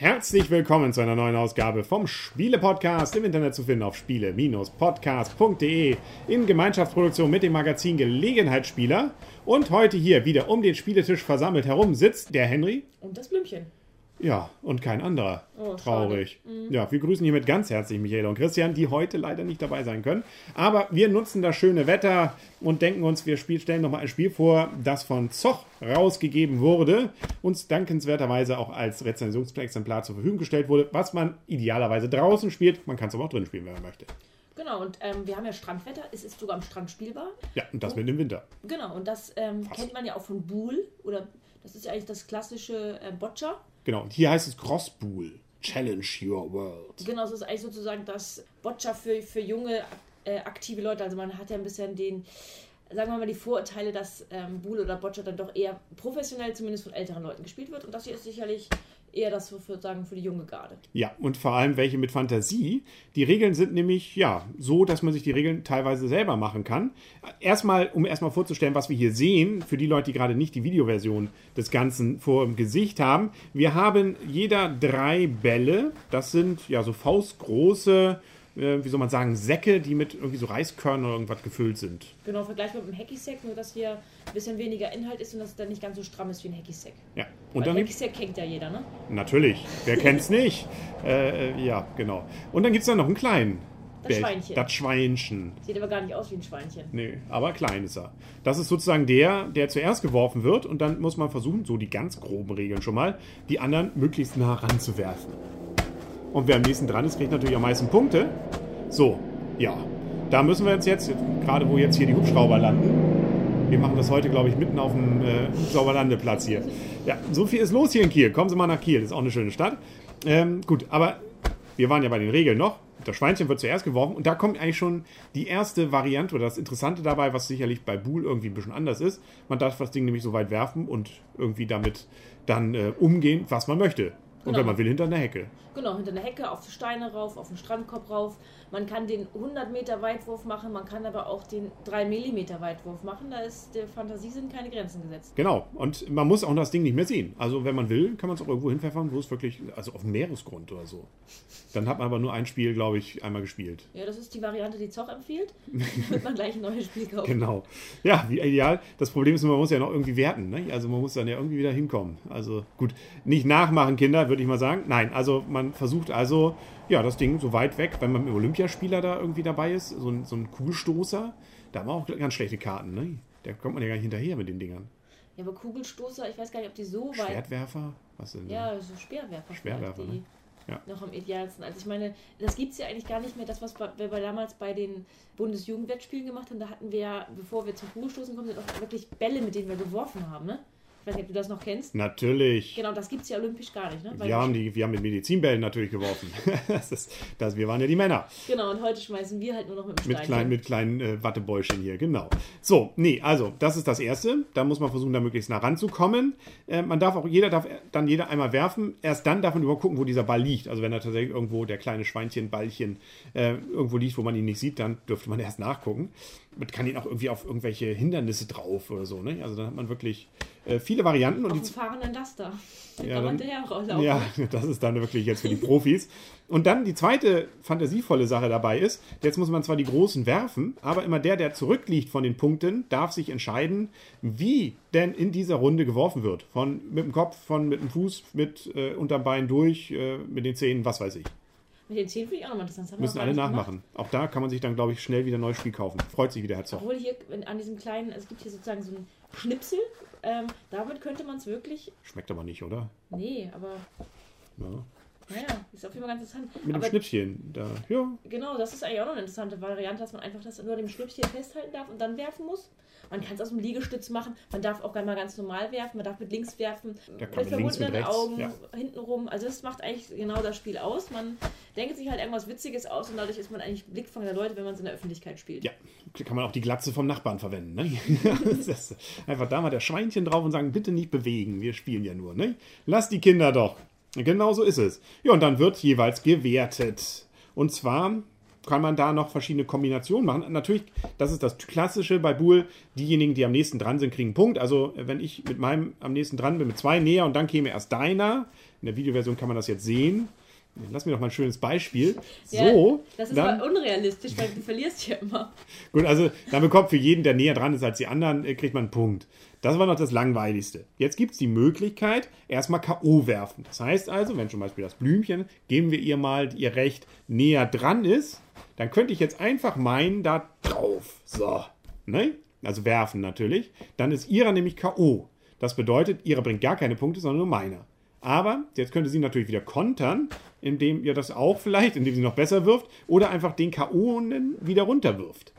Herzlich willkommen zu einer neuen Ausgabe vom Spiele-Podcast im Internet zu finden auf spiele-podcast.de in Gemeinschaftsproduktion mit dem Magazin Gelegenheitsspieler. Und heute hier wieder um den Spieletisch versammelt herum sitzt der Henry. Und das Blümchen. Ja, und kein anderer. Oh, Traurig. Ja, wir grüßen hiermit ganz herzlich Michael und Christian, die heute leider nicht dabei sein können. Aber wir nutzen das schöne Wetter und denken uns, wir spiel, stellen nochmal ein Spiel vor, das von Zoch rausgegeben wurde, uns dankenswerterweise auch als Rezensionsexemplar zur Verfügung gestellt wurde, was man idealerweise draußen spielt. Man kann es aber auch drin spielen, wenn man möchte. Genau, und ähm, wir haben ja Strandwetter. Es ist sogar am Strand spielbar. Ja, und das mit dem Winter. Genau, und das ähm, kennt man ja auch von Buhl. Oder das ist ja eigentlich das klassische äh, Boccia. Genau, und hier heißt es Crosspool. Challenge your world. Genau, es ist eigentlich sozusagen das Boccia für, für junge, äh, aktive Leute. Also man hat ja ein bisschen den, sagen wir mal, die Vorurteile, dass ähm, Buhl oder Boccia dann doch eher professionell zumindest von älteren Leuten gespielt wird. Und das hier ist sicherlich eher das, für, für, sagen, für die junge Garde. Ja, und vor allem welche mit Fantasie. Die Regeln sind nämlich, ja, so, dass man sich die Regeln teilweise selber machen kann. Erstmal, um erstmal vorzustellen, was wir hier sehen, für die Leute, die gerade nicht die Videoversion des Ganzen vor dem Gesicht haben. Wir haben jeder drei Bälle. Das sind, ja, so faustgroße, wie soll man sagen, Säcke, die mit irgendwie so Reiskörnern oder irgendwas gefüllt sind. Genau, vergleichbar mit dem Hacky-Sack, nur dass hier ein bisschen weniger Inhalt ist und dass es dann nicht ganz so stramm ist wie ein Hacky-Sack. Ja, Und und dann Hacky-Sack kennt ja jeder, ne? Natürlich, wer kennt's nicht? Äh, äh, ja, genau. Und dann gibt es da noch einen kleinen. Das Bär- Schweinchen. Das Schweinchen. Sieht aber gar nicht aus wie ein Schweinchen. Nee, aber klein ist er. Das ist sozusagen der, der zuerst geworfen wird und dann muss man versuchen, so die ganz groben Regeln schon mal, die anderen möglichst nah ranzuwerfen. Und wer am nächsten dran ist, kriegt natürlich am meisten Punkte. So, ja. Da müssen wir uns jetzt, gerade wo jetzt hier die Hubschrauber landen, wir machen das heute, glaube ich, mitten auf dem äh, Hubschrauberlandeplatz hier. Ja, so viel ist los hier in Kiel. Kommen Sie mal nach Kiel, ist auch eine schöne Stadt. Ähm, gut, aber wir waren ja bei den Regeln noch. Das Schweinchen wird zuerst geworfen und da kommt eigentlich schon die erste Variante oder das Interessante dabei, was sicherlich bei Buhl irgendwie ein bisschen anders ist. Man darf das Ding nämlich so weit werfen und irgendwie damit dann äh, umgehen, was man möchte. Und Genau. wenn man will, hinter einer Hecke. Genau, hinter eine Hecke, auf Steine rauf, auf den Strandkorb rauf. Man kann den 100 Meter Weitwurf machen, man kann aber auch den 3 Millimeter Weitwurf machen. Da ist der Fantasie sind keine Grenzen gesetzt. Genau. Und man muss auch das Ding nicht mehr sehen. Also wenn man will, kann man es auch irgendwo hinpfeffern, wo es wirklich, also auf dem Meeresgrund oder so. Dann hat man aber nur ein Spiel, glaube ich, einmal gespielt. Ja, das ist die Variante, die Zoch empfiehlt. Wird man gleich ein neues Spiel kaufen. Genau. Ja, wie ideal. Das Problem ist, man muss ja noch irgendwie werten. Ne? Also man muss dann ja irgendwie wieder hinkommen. Also gut, nicht nachmachen, Kinder, würde ich mal sagen. Nein, also man versucht also, ja, das Ding so weit weg, wenn man mit Olympiaspieler da irgendwie dabei ist, so ein, so ein Kugelstoßer, da haben wir auch ganz schlechte Karten. Ne? Da kommt man ja gar nicht hinterher mit den Dingern. Ja, aber Kugelstoßer, ich weiß gar nicht, ob die so weit. Schwertwerfer? Was denn? Ja, so Speerwerfer. Speerwerfer, ne? Ja. Noch am idealsten. Also ich meine, das gibt es ja eigentlich gar nicht mehr. Das, was wir damals bei den Bundesjugendwettspielen gemacht haben, da hatten wir ja, bevor wir zum Kugelstoßen kommen, sind auch wirklich Bälle, mit denen wir geworfen haben. Ne? Ich weiß nicht, ob du das noch kennst. Natürlich. Genau, das gibt es ja olympisch gar nicht. Ne? Wir haben, die, wir haben mit Medizinbällen natürlich geworfen. das ist, das, wir waren ja die Männer. Genau, und heute schmeißen wir halt nur noch mit dem Mit Steinchen. kleinen, mit kleinen äh, Wattebäuschen hier, genau. So, nee, also, das ist das Erste. Da muss man versuchen, da möglichst nah ranzukommen. Äh, man darf auch, jeder darf dann jeder einmal werfen. Erst dann darf man überhaupt gucken, wo dieser Ball liegt. Also, wenn da tatsächlich irgendwo der kleine Schweinchenballchen äh, irgendwo liegt, wo man ihn nicht sieht, dann dürfte man erst nachgucken. Man kann ihn auch irgendwie auf irgendwelche Hindernisse drauf oder so, ne? Also, dann hat man wirklich äh, viele Varianten. Und Auf die dem fahrenden Laster. Da Ja, dann- rauslaufen. ja, das ist dann wirklich jetzt für die Profis. Und dann die zweite fantasievolle Sache dabei ist, jetzt muss man zwar die Großen werfen, aber immer der, der zurückliegt von den Punkten, darf sich entscheiden, wie denn in dieser Runde geworfen wird. Von mit dem Kopf, von mit dem Fuß, mit äh, unterm Bein durch, äh, mit den Zähnen, was weiß ich. Mit den Zähnen finde ich auch nochmal interessant. Das Müssen alle nicht gemacht. nachmachen. Auch da kann man sich dann, glaube ich, schnell wieder ein neues Spiel kaufen. Freut sich wieder Herr Zoch. Obwohl hier wenn an diesem kleinen, also es gibt hier sozusagen so einen Schnipsel. Ähm, damit könnte man es wirklich. Schmeckt aber nicht, oder? Nee, aber Ja. Naja, ist auf jeden Fall ganz interessant. Mit dem Schnippchen. Da, ja. genau, das ist eigentlich auch noch eine interessante Variante, dass man einfach das nur dem Schnippchen festhalten darf und dann werfen muss. Man kann es aus dem Liegestütz machen. Man darf auch mal ganz normal werfen. Man darf mit links werfen. Da kann mit verbundenen Augen ja. hintenrum. Also das macht eigentlich genau das Spiel aus. Man denkt sich halt irgendwas Witziges aus und dadurch ist man eigentlich Blickfang der Leute, wenn man es in der Öffentlichkeit spielt. Ja, kann man auch die Glatze vom Nachbarn verwenden. Ne? Einfach da mal der Schweinchen drauf und sagen, bitte nicht bewegen, wir spielen ja nur. Ne? Lass die Kinder doch. Genau so ist es. Ja, und dann wird jeweils gewertet. Und zwar kann man da noch verschiedene Kombinationen machen. Natürlich, das ist das Klassische bei Buhl, diejenigen, die am nächsten dran sind, kriegen einen Punkt. Also wenn ich mit meinem am nächsten dran bin, mit zwei näher und dann käme erst deiner. In der Videoversion kann man das jetzt sehen. Lass mir doch mal ein schönes Beispiel. Ja, So, Das ist dann, unrealistisch, weil du verlierst ja immer. Gut, also dann bekommt für jeden, der näher dran ist als die anderen, äh, kriegt man einen Punkt. Das war noch das Langweiligste. Jetzt gibt es die Möglichkeit, erstmal K.O. werfen. Das heißt also, wenn zum Beispiel das Blümchen, geben wir ihr mal ihr Recht näher dran ist, dann könnte ich jetzt einfach meinen, da drauf. So. Ne? Also werfen natürlich. Dann ist ihrer nämlich K.O. Das bedeutet, ihrer bringt gar keine Punkte, sondern nur meiner. Aber jetzt könnte sie natürlich wieder kontern, indem ihr das auch vielleicht, indem sie noch besser wirft, oder einfach den K.O. wieder runterwirft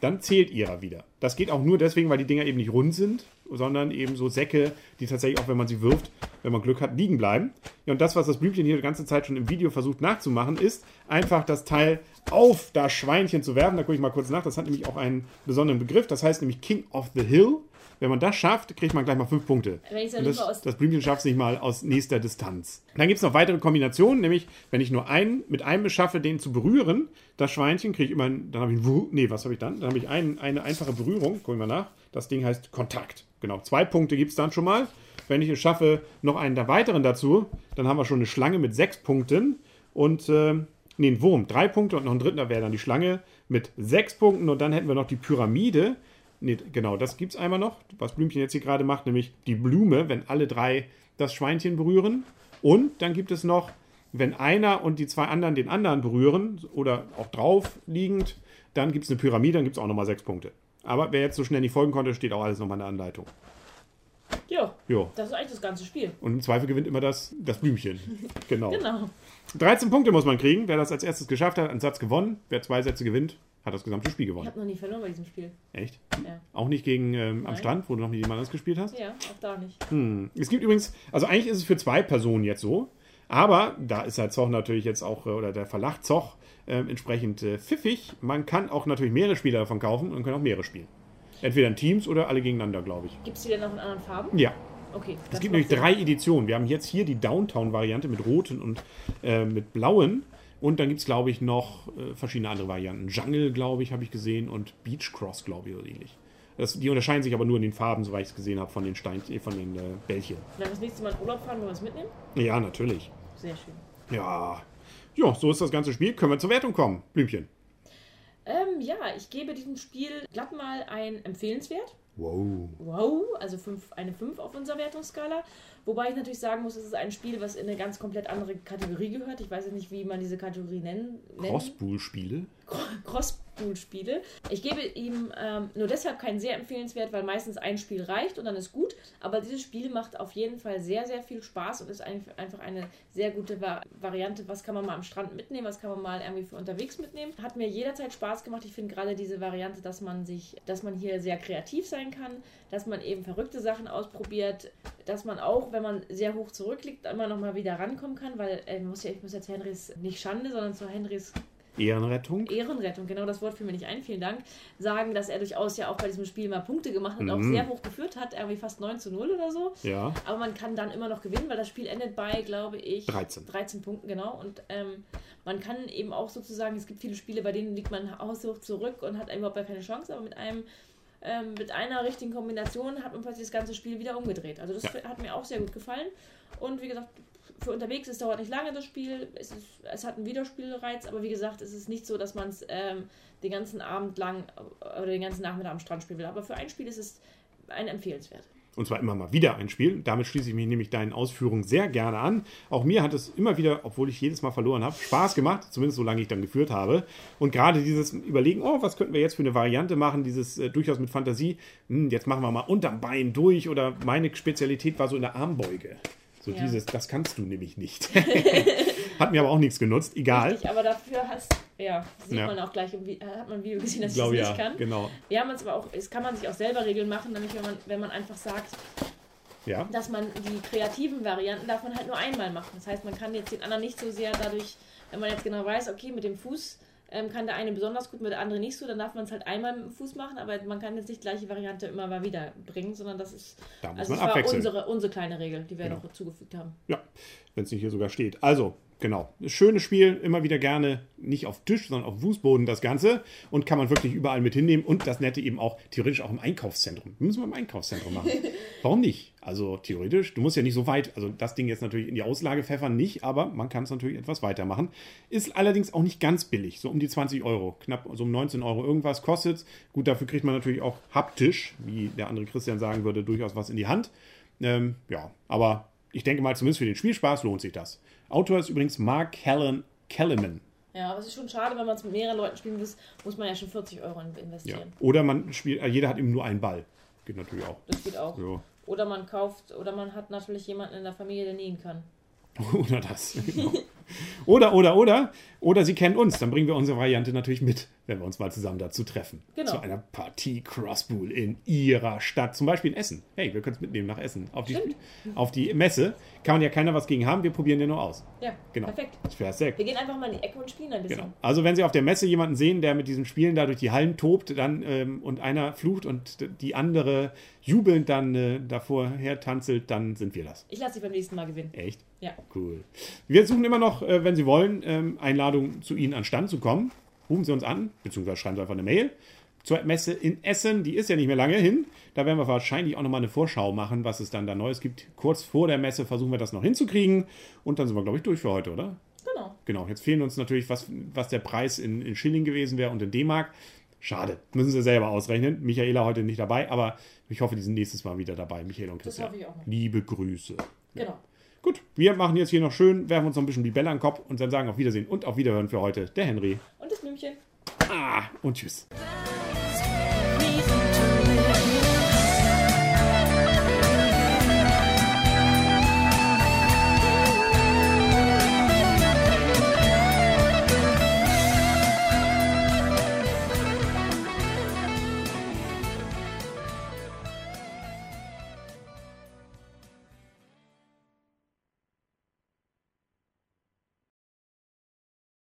dann zählt ihrer wieder. Das geht auch nur deswegen, weil die Dinger eben nicht rund sind, sondern eben so Säcke, die tatsächlich auch, wenn man sie wirft, wenn man Glück hat, liegen bleiben. Ja, und das, was das Blümchen hier die ganze Zeit schon im Video versucht nachzumachen, ist einfach das Teil auf das Schweinchen zu werfen. Da gucke ich mal kurz nach. Das hat nämlich auch einen besonderen Begriff. Das heißt nämlich King of the Hill. Wenn man das schafft, kriegt man gleich mal fünf Punkte. Das, aus- das Blümchen schafft es nicht mal aus nächster Distanz. Dann gibt es noch weitere Kombinationen, nämlich wenn ich nur einen mit einem es schaffe, den zu berühren, das Schweinchen kriege ich immer, dann habe ich, ein Wu- nee, was habe ich dann? Dann habe ich ein, eine einfache Berührung, gucken wir nach. Das Ding heißt Kontakt. Genau, zwei Punkte gibt es dann schon mal. Wenn ich es schaffe, noch einen der weiteren dazu, dann haben wir schon eine Schlange mit sechs Punkten und äh, nee, ein Wurm, drei Punkte und noch ein dritter wäre dann die Schlange mit sechs Punkten und dann hätten wir noch die Pyramide. Nee, genau, das gibt es einmal noch, was Blümchen jetzt hier gerade macht, nämlich die Blume, wenn alle drei das Schweinchen berühren. Und dann gibt es noch, wenn einer und die zwei anderen den anderen berühren oder auch drauf liegend, dann gibt es eine Pyramide, dann gibt es auch nochmal sechs Punkte. Aber wer jetzt so schnell nicht folgen konnte, steht auch alles nochmal in der Anleitung. Ja, Jo. das ist eigentlich das ganze Spiel. Und im Zweifel gewinnt immer das, das Blümchen. Genau. Genau. 13 Punkte muss man kriegen. Wer das als erstes geschafft hat, einen Satz gewonnen. Wer zwei Sätze gewinnt, hat das gesamte Spiel Ich gewonnen. habe noch nie verloren bei diesem Spiel. Echt? Ja, Auch nicht gegen ähm, am. Strand, wo du noch mit jemand anderes gespielt hast? ja auch da nicht. Hm. Es gibt übrigens, also eigentlich ist es für zwei Personen jetzt so, aber da ist halt Zoch natürlich jetzt auch, äh, oder der Verlag Zoch äh, entsprechend äh, pfiffig. Man kann auch natürlich mehrere Spieler davon kaufen und können auch mehrere spielen. Entweder in Teams oder alle gegeneinander, glaube ich. Gibt es die denn noch in anderen Farben? Ja, Okay. es gibt nämlich Sinn. drei Editionen. Wir haben jetzt hier die Downtown-Variante mit roten und äh, mit blauen. Und dann gibt es, glaube ich, noch äh, verschiedene andere Varianten. Jungle, glaube ich, habe ich gesehen und Beach Cross, glaube ich, oder ähnlich. Das, die unterscheiden sich aber nur in den Farben, soweit ich es gesehen habe, von den Stein, äh, von den äh, Bällchen. Wenn wir das nächste Mal in Urlaub fahren, wollen wir es mitnehmen? Ja, natürlich. Sehr schön. Ja. Ja, so ist das ganze Spiel. Können wir zur Wertung kommen, Blümchen. Ähm, ja, ich gebe diesem Spiel glatt mal ein empfehlenswert. Wow. Wow, also fünf, eine 5 auf unserer Wertungsskala. Wobei ich natürlich sagen muss, es ist ein Spiel, was in eine ganz komplett andere Kategorie gehört. Ich weiß jetzt nicht, wie man diese Kategorie nennen. nennen. Crosspool-Spiele. Crosspool-Spiele. Ich gebe ihm ähm, nur deshalb keinen sehr empfehlenswert, weil meistens ein Spiel reicht und dann ist gut. Aber dieses Spiel macht auf jeden Fall sehr, sehr viel Spaß und ist ein, einfach eine sehr gute Va Variante. Was kann man mal am Strand mitnehmen, was kann man mal irgendwie für unterwegs mitnehmen. Hat mir jederzeit Spaß gemacht. Ich finde gerade diese Variante, dass man sich, dass man hier sehr kreativ sein kann, dass man eben verrückte Sachen ausprobiert, dass man auch, wenn man sehr hoch zurückliegt, immer noch mal wieder rankommen kann, weil äh, muss ja, ich muss jetzt Henrys nicht Schande, sondern zu Henrys Ehrenrettung. Ehrenrettung, genau das Wort fiel mir nicht ein, vielen Dank, sagen, dass er durchaus ja auch bei diesem Spiel mal Punkte gemacht hat und auch Mhm. sehr hoch geführt hat, irgendwie fast 9 zu 0 oder so. Ja. Aber man kann dann immer noch gewinnen, weil das Spiel endet bei, glaube ich, 13. 13 Punkten, genau. Und ähm, man kann eben auch sozusagen, es gibt viele Spiele, bei denen liegt man haushoch zurück und hat überhaupt gar keine Chance, aber mit einem ähm, mit einer richtigen Kombination hat man plötzlich das ganze Spiel wieder umgedreht. Also das Ja. hat mir auch sehr gut gefallen. Und wie gesagt, für unterwegs, es dauert nicht lange das Spiel, es, ist, es hat einen Wiederspielreiz, aber wie gesagt, es ist nicht so, dass man es ähm, den ganzen Abend lang äh, oder den ganzen Nachmittag am Strand spielen will. Aber für ein Spiel ist es ein empfehlenswert. Und zwar immer mal wieder ein Spiel. Damit schließe ich mich nämlich deinen Ausführungen sehr gerne an. Auch mir hat es immer wieder, obwohl ich jedes Mal verloren habe, Spaß gemacht, zumindest solange ich dann geführt habe. Und gerade dieses Überlegen, oh, was könnten wir jetzt für eine Variante machen, dieses äh, durchaus mit Fantasie, hm, jetzt machen wir mal unterm Bein durch oder meine Spezialität war so in der Armbeuge. So Ja. dieses, das kannst du nämlich nicht. Hat mir aber auch nichts genutzt. Egal. Richtig, aber dafür hast, ja, sieht Ja. man auch gleich, äh, hat man ein Video gesehen, dass Ich glaube nicht ja, kann. genau. Wir haben uns aber auch, es kann man sich auch selber Regeln machen, nämlich wenn man, wenn man einfach sagt, Ja. dass man die kreativen Varianten darf man halt nur einmal machen. Das heißt, man kann jetzt den anderen nicht so sehr dadurch, wenn man jetzt genau weiß, okay, mit dem Fuß ähm, kann der eine besonders gut, mit der andere nicht so, dann darf man es halt einmal mit dem Fuß machen, aber man kann jetzt nicht die gleiche Variante immer mal wieder bringen, sondern das ist, Da also das war unsere, unsere kleine Regel, die wir Genau. noch zugefügt haben. Ja, wenn es nicht hier sogar steht. Also, genau. Schönes Spiel, immer wieder gerne nicht auf Tisch, sondern auf Fußboden das Ganze. Und kann man wirklich überall mit hinnehmen. Und das Nette eben auch theoretisch auch im Einkaufszentrum. Müssen wir im Einkaufszentrum machen. Warum nicht? Also theoretisch, du musst ja nicht so weit, also das Ding jetzt natürlich in die Auslage pfeffern, nicht, aber man kann es natürlich etwas weitermachen. Ist allerdings auch nicht ganz billig, so um die 20 Euro, knapp so um 19 Euro irgendwas kostet Gut, dafür kriegt man natürlich auch haptisch, wie der andere Christian sagen würde, durchaus was in die Hand. Ähm, ja, aber ich denke mal, zumindest für den Spielspaß lohnt sich das. Autor ist übrigens Mark Callan, Kellerman. Ja, aber es ist schon schade, wenn man es mit mehreren Leuten spielen muss, muss man ja schon 40 Euro in- Ja. investieren. Oder man spielt, äh, jeder hat eben nur einen Ball. Geht natürlich auch. Das geht auch. Ja. Oder man kauft, oder man hat natürlich jemanden in der Familie, der nähen kann. Oder das. Genau. Oder, oder, oder. Oder sie kennen uns. Dann bringen wir unsere Variante natürlich mit, wenn wir uns mal zusammen dazu treffen. Genau. Zu einer Partie Crosspool in ihrer Stadt. Zum Beispiel in Essen. Hey, wir können es mitnehmen nach Essen. Auf die, auf die Messe. Kann man ja keiner was gegen haben. Wir probieren ja nur aus. Ja, Genau. perfekt. Sehr Wir gehen einfach mal in die Ecke und spielen ein bisschen. Genau. Also wenn Sie auf der Messe jemanden sehen, der mit diesen Spielen da durch die Hallen tobt, dann ähm, und einer flucht und die andere jubelnd dann äh, davor hertanzelt, dann sind wir das. Ich lasse dich beim nächsten Mal gewinnen. Echt? Ja. Cool. Wir suchen immer noch, äh, wenn Sie wollen, ähm, Einladungen zu Ihnen an Stand zu kommen. Rufen Sie uns an, beziehungsweise schreiben Sie einfach eine Mail. Zur Messe in Essen, die ist ja nicht mehr lange hin. Da werden wir wahrscheinlich auch nochmal eine Vorschau machen, was es dann da Neues gibt. Kurz vor der Messe versuchen wir das noch hinzukriegen. Und dann sind wir, glaube ich, durch für heute, oder? Genau. Genau, jetzt fehlen uns natürlich, was, was der Preis in, in Schilling gewesen wäre und in D-Mark. Schade, müssen Sie selber ausrechnen. Michaela heute nicht dabei, aber ich hoffe, die sind nächstes Mal wieder dabei, Michaela und Das Christian. hoffe ich auch noch. Liebe Grüße. Genau. Gut, wir machen jetzt hier noch schön, werfen uns noch ein bisschen die Bälle an den Kopf und dann sagen auf Wiedersehen und auf Wiederhören für heute der Henry. Und das Blümchen. Ah, und tschüss.